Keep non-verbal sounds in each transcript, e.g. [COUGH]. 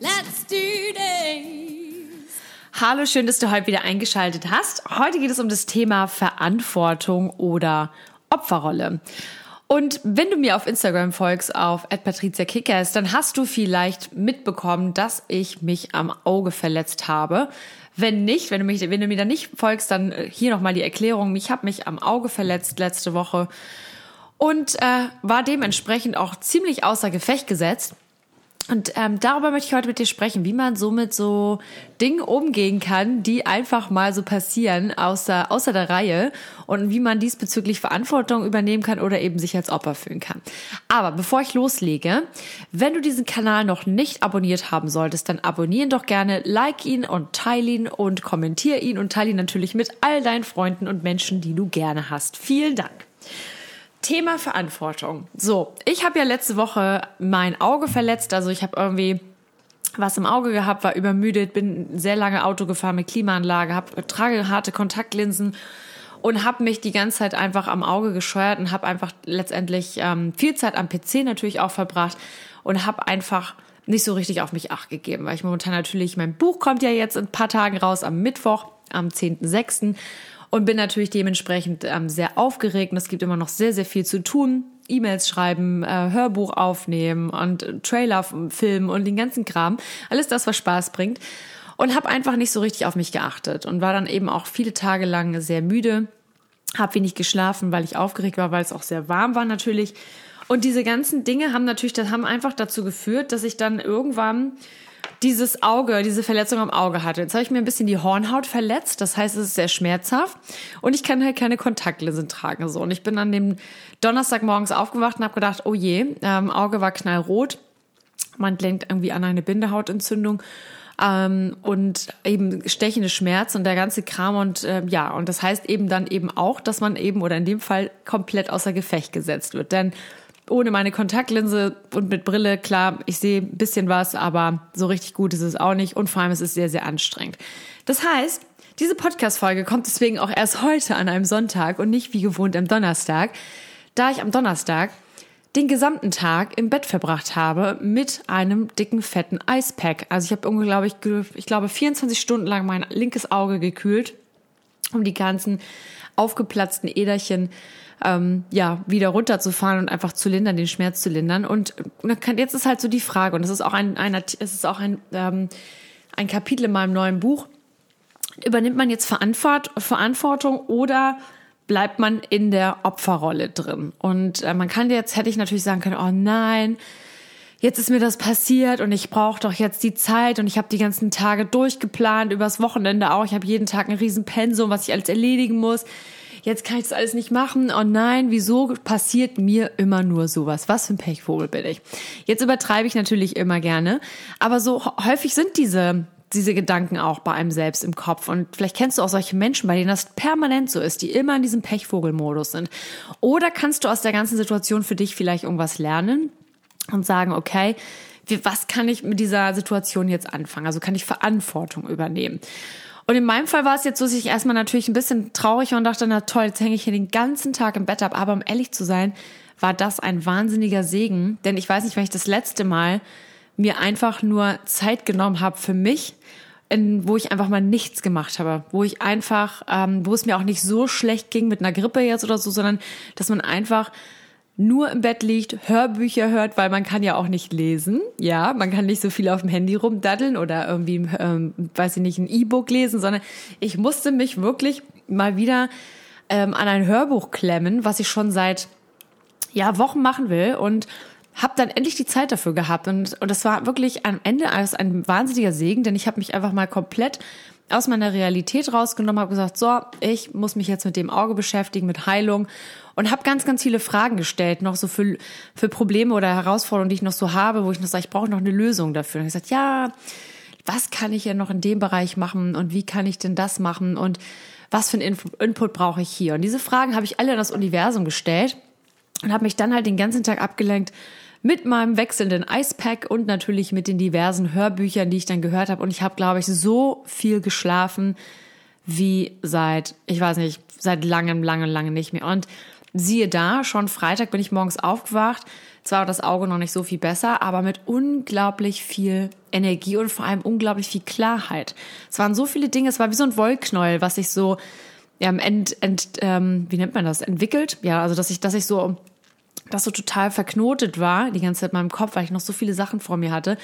let's do this! Hallo, schön, dass du heute wieder eingeschaltet hast. Heute geht es um das Thema Verantwortung oder Opferrolle. Und wenn du mir auf Instagram folgst, auf @patriziakickers, dann hast du vielleicht mitbekommen, dass ich mich am Auge verletzt habe. Wenn nicht, wenn du, mich, wenn du mir da nicht folgst, dann äh, hier nochmal die Erklärung. Ich habe mich am Auge verletzt letzte Woche und äh, war dementsprechend auch ziemlich außer Gefecht gesetzt. Und ähm, darüber möchte ich heute mit dir sprechen, wie man so mit so Dingen umgehen kann, die einfach mal so passieren außer, außer der Reihe und wie man diesbezüglich Verantwortung übernehmen kann oder eben sich als Opfer fühlen kann. Aber bevor ich loslege, wenn du diesen Kanal noch nicht abonniert haben solltest, dann abonnieren doch gerne, like ihn und teile ihn und kommentiere ihn und teile ihn natürlich mit all deinen Freunden und Menschen, die du gerne hast. Vielen Dank. Thema Verantwortung. So, ich habe ja letzte Woche mein Auge verletzt, also ich habe irgendwie was im Auge gehabt, war übermüdet, bin sehr lange Auto gefahren mit Klimaanlage, hab, trage harte Kontaktlinsen und habe mich die ganze Zeit einfach am Auge gescheuert und habe einfach letztendlich ähm, viel Zeit am PC natürlich auch verbracht und habe einfach nicht so richtig auf mich acht gegeben, weil ich momentan natürlich, mein Buch kommt ja jetzt in ein paar Tagen raus, am Mittwoch, am 10.06 und bin natürlich dementsprechend ähm, sehr aufgeregt. Und es gibt immer noch sehr, sehr viel zu tun. E-Mails schreiben, äh, Hörbuch aufnehmen und äh, Trailer filmen und den ganzen Kram. Alles das, was Spaß bringt. Und habe einfach nicht so richtig auf mich geachtet und war dann eben auch viele Tage lang sehr müde, habe wenig geschlafen, weil ich aufgeregt war, weil es auch sehr warm war natürlich. Und diese ganzen Dinge haben natürlich, das haben einfach dazu geführt, dass ich dann irgendwann dieses Auge, diese Verletzung am Auge hatte. Jetzt habe ich mir ein bisschen die Hornhaut verletzt, das heißt, es ist sehr schmerzhaft und ich kann halt keine Kontaktlinsen tragen. So. Und ich bin an dem Donnerstag morgens aufgewacht und habe gedacht, oh je, ähm, Auge war knallrot. Man denkt irgendwie an eine Bindehautentzündung ähm, und eben stechende Schmerz und der ganze Kram und äh, ja, und das heißt eben dann eben auch, dass man eben oder in dem Fall komplett außer Gefecht gesetzt wird. Denn ohne meine Kontaktlinse und mit Brille, klar, ich sehe ein bisschen was, aber so richtig gut ist es auch nicht und vor allem ist es sehr, sehr anstrengend. Das heißt, diese Podcast-Folge kommt deswegen auch erst heute an einem Sonntag und nicht wie gewohnt am Donnerstag, da ich am Donnerstag den gesamten Tag im Bett verbracht habe mit einem dicken, fetten Eispack. Also ich habe unglaublich, ich glaube, 24 Stunden lang mein linkes Auge gekühlt, um die ganzen aufgeplatzten Äderchen ähm, ja, wieder runterzufahren und einfach zu lindern, den Schmerz zu lindern. Und jetzt ist halt so die Frage, und das ist auch ein, ein es ist auch ein, ähm, ein Kapitel in meinem neuen Buch. Übernimmt man jetzt Verantwortung oder bleibt man in der Opferrolle drin? Und äh, man kann jetzt, hätte ich natürlich sagen können, oh nein, jetzt ist mir das passiert und ich brauche doch jetzt die Zeit und ich habe die ganzen Tage durchgeplant, übers Wochenende auch. Ich habe jeden Tag ein riesen Pensum, was ich alles erledigen muss jetzt kann ich das alles nicht machen. Oh nein, wieso passiert mir immer nur sowas? Was für ein Pechvogel bin ich? Jetzt übertreibe ich natürlich immer gerne, aber so häufig sind diese diese Gedanken auch bei einem selbst im Kopf. Und vielleicht kennst du auch solche Menschen, bei denen das permanent so ist, die immer in diesem Pechvogelmodus sind. Oder kannst du aus der ganzen Situation für dich vielleicht irgendwas lernen und sagen, okay, was kann ich mit dieser Situation jetzt anfangen? Also kann ich Verantwortung übernehmen? Und in meinem Fall war es jetzt so, dass ich erstmal natürlich ein bisschen traurig war und dachte, na toll, jetzt hänge ich hier den ganzen Tag im Bett ab. Aber um ehrlich zu sein, war das ein wahnsinniger Segen. Denn ich weiß nicht, wenn ich das letzte Mal mir einfach nur Zeit genommen habe für mich, in, wo ich einfach mal nichts gemacht habe, wo ich einfach, ähm, wo es mir auch nicht so schlecht ging mit einer Grippe jetzt oder so, sondern dass man einfach nur im Bett liegt, Hörbücher hört, weil man kann ja auch nicht lesen. Ja, man kann nicht so viel auf dem Handy rumdaddeln oder irgendwie, ähm, weiß ich nicht, ein E-Book lesen, sondern ich musste mich wirklich mal wieder ähm, an ein Hörbuch klemmen, was ich schon seit ja Wochen machen will und habe dann endlich die Zeit dafür gehabt und und das war wirklich am Ende alles ein wahnsinniger Segen, denn ich habe mich einfach mal komplett aus meiner Realität rausgenommen, habe gesagt, so, ich muss mich jetzt mit dem Auge beschäftigen, mit Heilung und habe ganz, ganz viele Fragen gestellt, noch so für, für Probleme oder Herausforderungen, die ich noch so habe, wo ich noch sage, ich brauche noch eine Lösung dafür. Und ich gesagt, ja, was kann ich ja noch in dem Bereich machen und wie kann ich denn das machen und was für einen Input brauche ich hier? Und diese Fragen habe ich alle in das Universum gestellt und habe mich dann halt den ganzen Tag abgelenkt mit meinem wechselnden Icepack und natürlich mit den diversen Hörbüchern, die ich dann gehört habe. Und ich habe, glaube ich, so viel geschlafen wie seit, ich weiß nicht, seit langem, langem, langem nicht mehr. Und siehe da, schon Freitag bin ich morgens aufgewacht. Zwar war das Auge noch nicht so viel besser, aber mit unglaublich viel Energie und vor allem unglaublich viel Klarheit. Es waren so viele Dinge, es war wie so ein Wollknäuel, was sich so ja, ent, ent, ähm, wie nennt man das, entwickelt. Ja, also dass ich, dass ich so das so total verknotet war, die ganze Zeit in meinem Kopf, weil ich noch so viele Sachen vor mir hatte.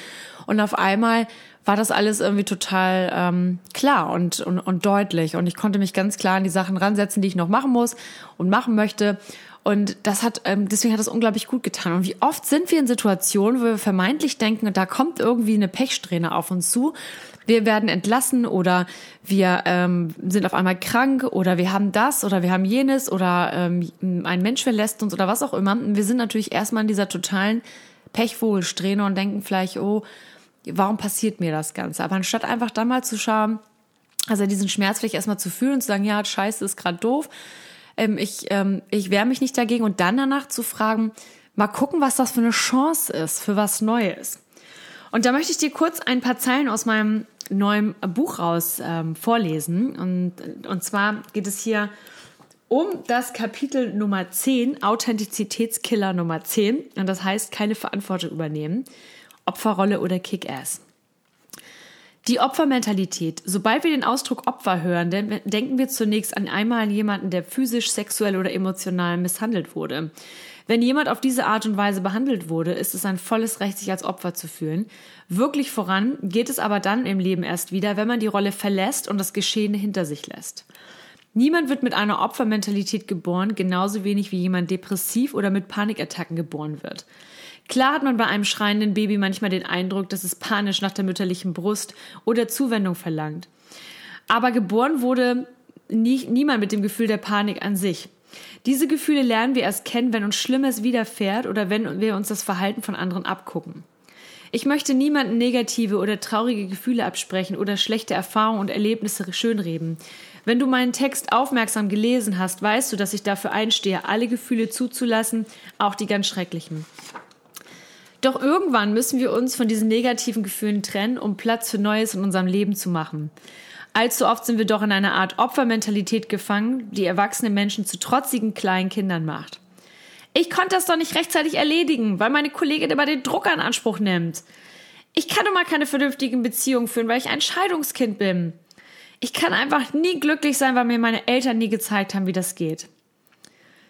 Und auf einmal war das alles irgendwie total ähm, klar und, und, und deutlich. Und ich konnte mich ganz klar an die Sachen ransetzen, die ich noch machen muss und machen möchte. Und das hat, ähm, deswegen hat das unglaublich gut getan. Und wie oft sind wir in Situationen, wo wir vermeintlich denken, da kommt irgendwie eine Pechsträhne auf uns zu. Wir werden entlassen oder wir ähm, sind auf einmal krank oder wir haben das oder wir haben jenes oder ähm, ein Mensch verlässt uns oder was auch immer. Wir sind natürlich erstmal in dieser totalen Pechvogelsträhne und denken vielleicht, oh, warum passiert mir das Ganze? Aber anstatt einfach da mal zu schauen, also diesen Schmerz vielleicht erstmal zu fühlen und zu sagen, ja, scheiße, ist gerade doof, ähm, ich, ähm, ich wehre mich nicht dagegen und dann danach zu fragen, mal gucken, was das für eine Chance ist, für was Neues. Und da möchte ich dir kurz ein paar Zeilen aus meinem neuen Buch raus ähm, vorlesen. Und, und zwar geht es hier um das Kapitel Nummer 10, Authentizitätskiller Nummer 10. Und das heißt, keine Verantwortung übernehmen. Opferrolle oder Kick-Ass. Die Opfermentalität. Sobald wir den Ausdruck Opfer hören, denken wir zunächst an einmal an jemanden, der physisch, sexuell oder emotional misshandelt wurde. Wenn jemand auf diese Art und Weise behandelt wurde, ist es ein volles Recht, sich als Opfer zu fühlen. Wirklich voran geht es aber dann im Leben erst wieder, wenn man die Rolle verlässt und das Geschehene hinter sich lässt. Niemand wird mit einer Opfermentalität geboren, genauso wenig wie jemand depressiv oder mit Panikattacken geboren wird. Klar hat man bei einem schreienden Baby manchmal den Eindruck, dass es panisch nach der mütterlichen Brust oder Zuwendung verlangt. Aber geboren wurde nie, niemand mit dem Gefühl der Panik an sich. Diese Gefühle lernen wir erst kennen, wenn uns Schlimmes widerfährt oder wenn wir uns das Verhalten von anderen abgucken. Ich möchte niemanden negative oder traurige Gefühle absprechen oder schlechte Erfahrungen und Erlebnisse schönreden. Wenn du meinen Text aufmerksam gelesen hast, weißt du, dass ich dafür einstehe, alle Gefühle zuzulassen, auch die ganz schrecklichen. Doch irgendwann müssen wir uns von diesen negativen Gefühlen trennen, um Platz für Neues in unserem Leben zu machen. Allzu oft sind wir doch in einer Art Opfermentalität gefangen, die erwachsene Menschen zu trotzigen kleinen Kindern macht. Ich konnte das doch nicht rechtzeitig erledigen, weil meine Kollegin immer den Druck in Anspruch nimmt. Ich kann doch mal keine vernünftigen Beziehungen führen, weil ich ein Scheidungskind bin. Ich kann einfach nie glücklich sein, weil mir meine Eltern nie gezeigt haben, wie das geht.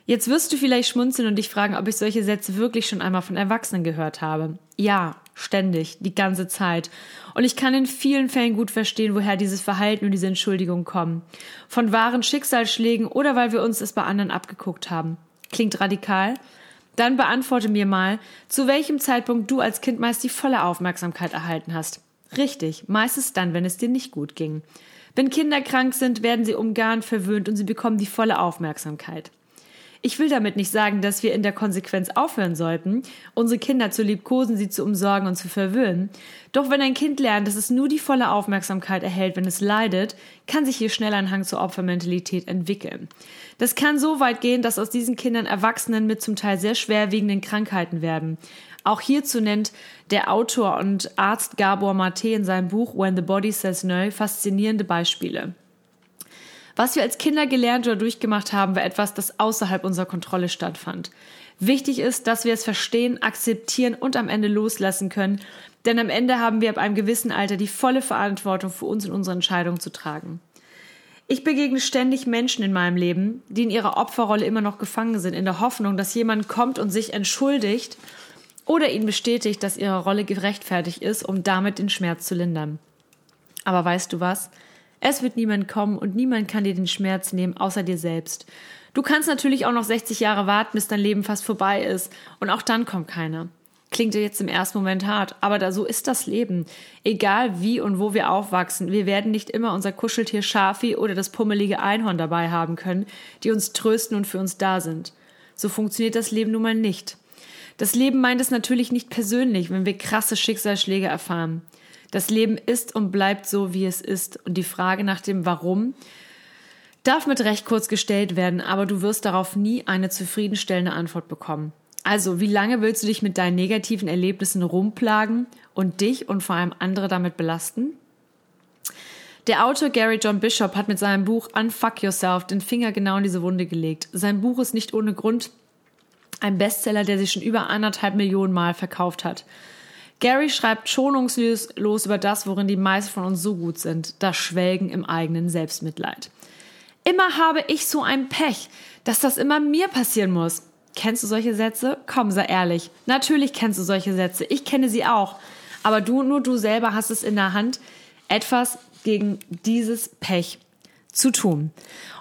Jetzt wirst du vielleicht schmunzeln und dich fragen, ob ich solche Sätze wirklich schon einmal von Erwachsenen gehört habe. Ja, ständig, die ganze Zeit. Und ich kann in vielen Fällen gut verstehen, woher dieses Verhalten und diese Entschuldigungen kommen. Von wahren Schicksalsschlägen oder weil wir uns es bei anderen abgeguckt haben. Klingt radikal? Dann beantworte mir mal, zu welchem Zeitpunkt du als Kind meist die volle Aufmerksamkeit erhalten hast. Richtig, meistens dann, wenn es dir nicht gut ging. Wenn Kinder krank sind, werden sie umgarnt, verwöhnt und sie bekommen die volle Aufmerksamkeit. Ich will damit nicht sagen, dass wir in der Konsequenz aufhören sollten, unsere Kinder zu liebkosen, sie zu umsorgen und zu verwöhnen. Doch wenn ein Kind lernt, dass es nur die volle Aufmerksamkeit erhält, wenn es leidet, kann sich hier schnell ein Hang zur Opfermentalität entwickeln. Das kann so weit gehen, dass aus diesen Kindern Erwachsenen mit zum Teil sehr schwerwiegenden Krankheiten werden. Auch hierzu nennt der Autor und Arzt Gabor Mate in seinem Buch When the Body Says No faszinierende Beispiele. Was wir als Kinder gelernt oder durchgemacht haben, war etwas, das außerhalb unserer Kontrolle stattfand. Wichtig ist, dass wir es verstehen, akzeptieren und am Ende loslassen können, denn am Ende haben wir ab einem gewissen Alter die volle Verantwortung für uns und unsere Entscheidungen zu tragen. Ich begegne ständig Menschen in meinem Leben, die in ihrer Opferrolle immer noch gefangen sind, in der Hoffnung, dass jemand kommt und sich entschuldigt oder ihnen bestätigt, dass ihre Rolle gerechtfertigt ist, um damit den Schmerz zu lindern. Aber weißt du was? Es wird niemand kommen und niemand kann dir den Schmerz nehmen, außer dir selbst. Du kannst natürlich auch noch 60 Jahre warten, bis dein Leben fast vorbei ist. Und auch dann kommt keiner. Klingt dir jetzt im ersten Moment hart, aber da so ist das Leben. Egal wie und wo wir aufwachsen, wir werden nicht immer unser Kuscheltier Schafi oder das pummelige Einhorn dabei haben können, die uns trösten und für uns da sind. So funktioniert das Leben nun mal nicht. Das Leben meint es natürlich nicht persönlich, wenn wir krasse Schicksalsschläge erfahren. Das Leben ist und bleibt so, wie es ist. Und die Frage nach dem Warum darf mit Recht kurz gestellt werden, aber du wirst darauf nie eine zufriedenstellende Antwort bekommen. Also, wie lange willst du dich mit deinen negativen Erlebnissen rumplagen und dich und vor allem andere damit belasten? Der Autor Gary John Bishop hat mit seinem Buch Unfuck Yourself den Finger genau in diese Wunde gelegt. Sein Buch ist nicht ohne Grund ein Bestseller, der sich schon über anderthalb Millionen Mal verkauft hat. Gary schreibt schonungslos über das, worin die meisten von uns so gut sind, das Schwelgen im eigenen Selbstmitleid. Immer habe ich so ein Pech, dass das immer mir passieren muss. Kennst du solche Sätze? Komm, sei ehrlich. Natürlich kennst du solche Sätze. Ich kenne sie auch. Aber du, nur du selber hast es in der Hand, etwas gegen dieses Pech zu tun.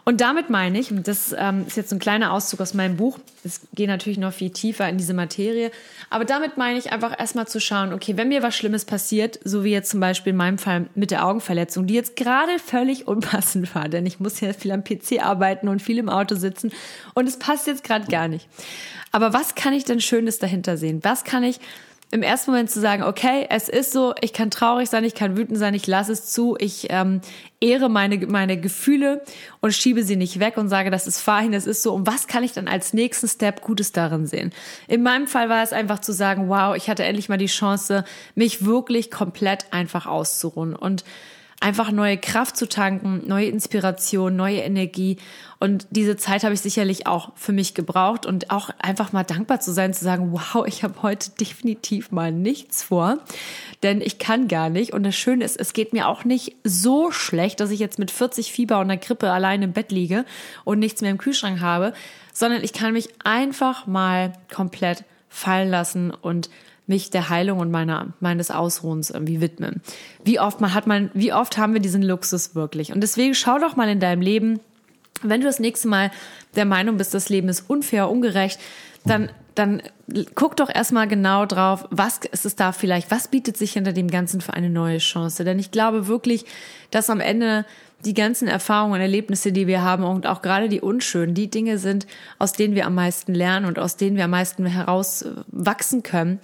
Und damit meine ich, und das ähm, ist jetzt ein kleiner Auszug aus meinem Buch, es geht natürlich noch viel tiefer in diese Materie, aber damit meine ich einfach erstmal zu schauen, okay, wenn mir was Schlimmes passiert, so wie jetzt zum Beispiel in meinem Fall mit der Augenverletzung, die jetzt gerade völlig [LAUGHS] unpassend war, denn ich muss ja viel am PC arbeiten und viel im Auto sitzen und es passt jetzt gerade gar nicht. Aber was kann ich denn Schönes dahinter sehen? Was kann ich im ersten Moment zu sagen, okay, es ist so, ich kann traurig sein, ich kann wütend sein, ich lasse es zu, ich ähm, ehre meine, meine Gefühle und schiebe sie nicht weg und sage, das ist fein, es ist so. Und was kann ich dann als nächsten Step Gutes darin sehen? In meinem Fall war es einfach zu sagen, wow, ich hatte endlich mal die Chance, mich wirklich komplett einfach auszuruhen und einfach neue Kraft zu tanken, neue Inspiration, neue Energie. Und diese Zeit habe ich sicherlich auch für mich gebraucht und auch einfach mal dankbar zu sein, zu sagen, wow, ich habe heute definitiv mal nichts vor, denn ich kann gar nicht. Und das Schöne ist, es geht mir auch nicht so schlecht, dass ich jetzt mit 40 Fieber und einer Grippe allein im Bett liege und nichts mehr im Kühlschrank habe, sondern ich kann mich einfach mal komplett fallen lassen und mich der Heilung und meiner, meines Ausruhens irgendwie widmen. Wie oft man hat man, wie oft haben wir diesen Luxus wirklich? Und deswegen schau doch mal in deinem Leben, wenn du das nächste Mal der Meinung bist, das Leben ist unfair, ungerecht, dann, dann guck doch erstmal genau drauf, was ist es da vielleicht, was bietet sich hinter dem Ganzen für eine neue Chance? Denn ich glaube wirklich, dass am Ende die ganzen Erfahrungen und Erlebnisse, die wir haben und auch gerade die unschönen, die Dinge sind, aus denen wir am meisten lernen und aus denen wir am meisten herauswachsen können.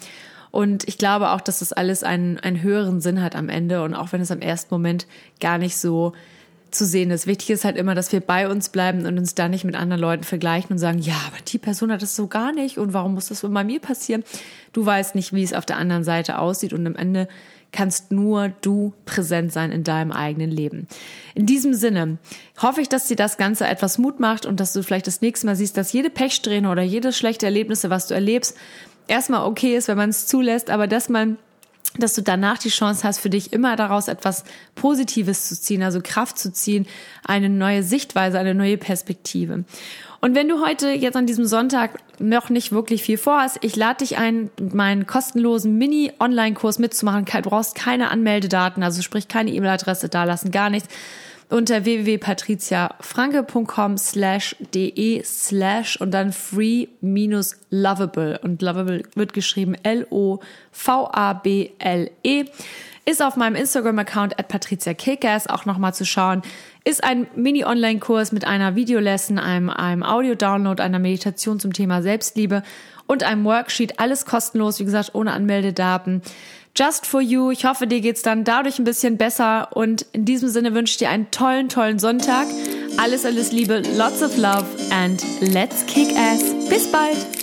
Und ich glaube auch, dass das alles einen, einen höheren Sinn hat am Ende und auch wenn es am ersten Moment gar nicht so zu sehen ist. Wichtig ist halt immer, dass wir bei uns bleiben und uns da nicht mit anderen Leuten vergleichen und sagen, ja, aber die Person hat das so gar nicht und warum muss das bei mir passieren? Du weißt nicht, wie es auf der anderen Seite aussieht und am Ende kannst nur du präsent sein in deinem eigenen Leben. In diesem Sinne hoffe ich, dass dir das Ganze etwas Mut macht und dass du vielleicht das nächste Mal siehst, dass jede Pechsträhne oder jedes schlechte Erlebnisse, was du erlebst, erstmal okay ist, wenn man es zulässt, aber dass man dass du danach die Chance hast, für dich immer daraus etwas Positives zu ziehen, also Kraft zu ziehen, eine neue Sichtweise, eine neue Perspektive. Und wenn du heute jetzt an diesem Sonntag noch nicht wirklich viel vorhast, ich lade dich ein, meinen kostenlosen Mini-Online-Kurs mitzumachen. Du brauchst keine Anmeldedaten, also sprich keine E-Mail-Adresse da lassen, gar nichts unter www.patriziafranke.com slash de slash und dann free minus lovable und lovable wird geschrieben L-O-V-A-B-L-E ist auf meinem Instagram-Account at Patricia Kickers. Auch nochmal zu schauen. Ist ein Mini-Online-Kurs mit einer Videolesson, einem, einem Audio-Download, einer Meditation zum Thema Selbstliebe und einem Worksheet. Alles kostenlos, wie gesagt, ohne Anmeldedaten. Just for you. Ich hoffe, dir geht's dann dadurch ein bisschen besser. Und in diesem Sinne wünsche ich dir einen tollen, tollen Sonntag. Alles, alles Liebe, lots of love and let's kick ass. Bis bald.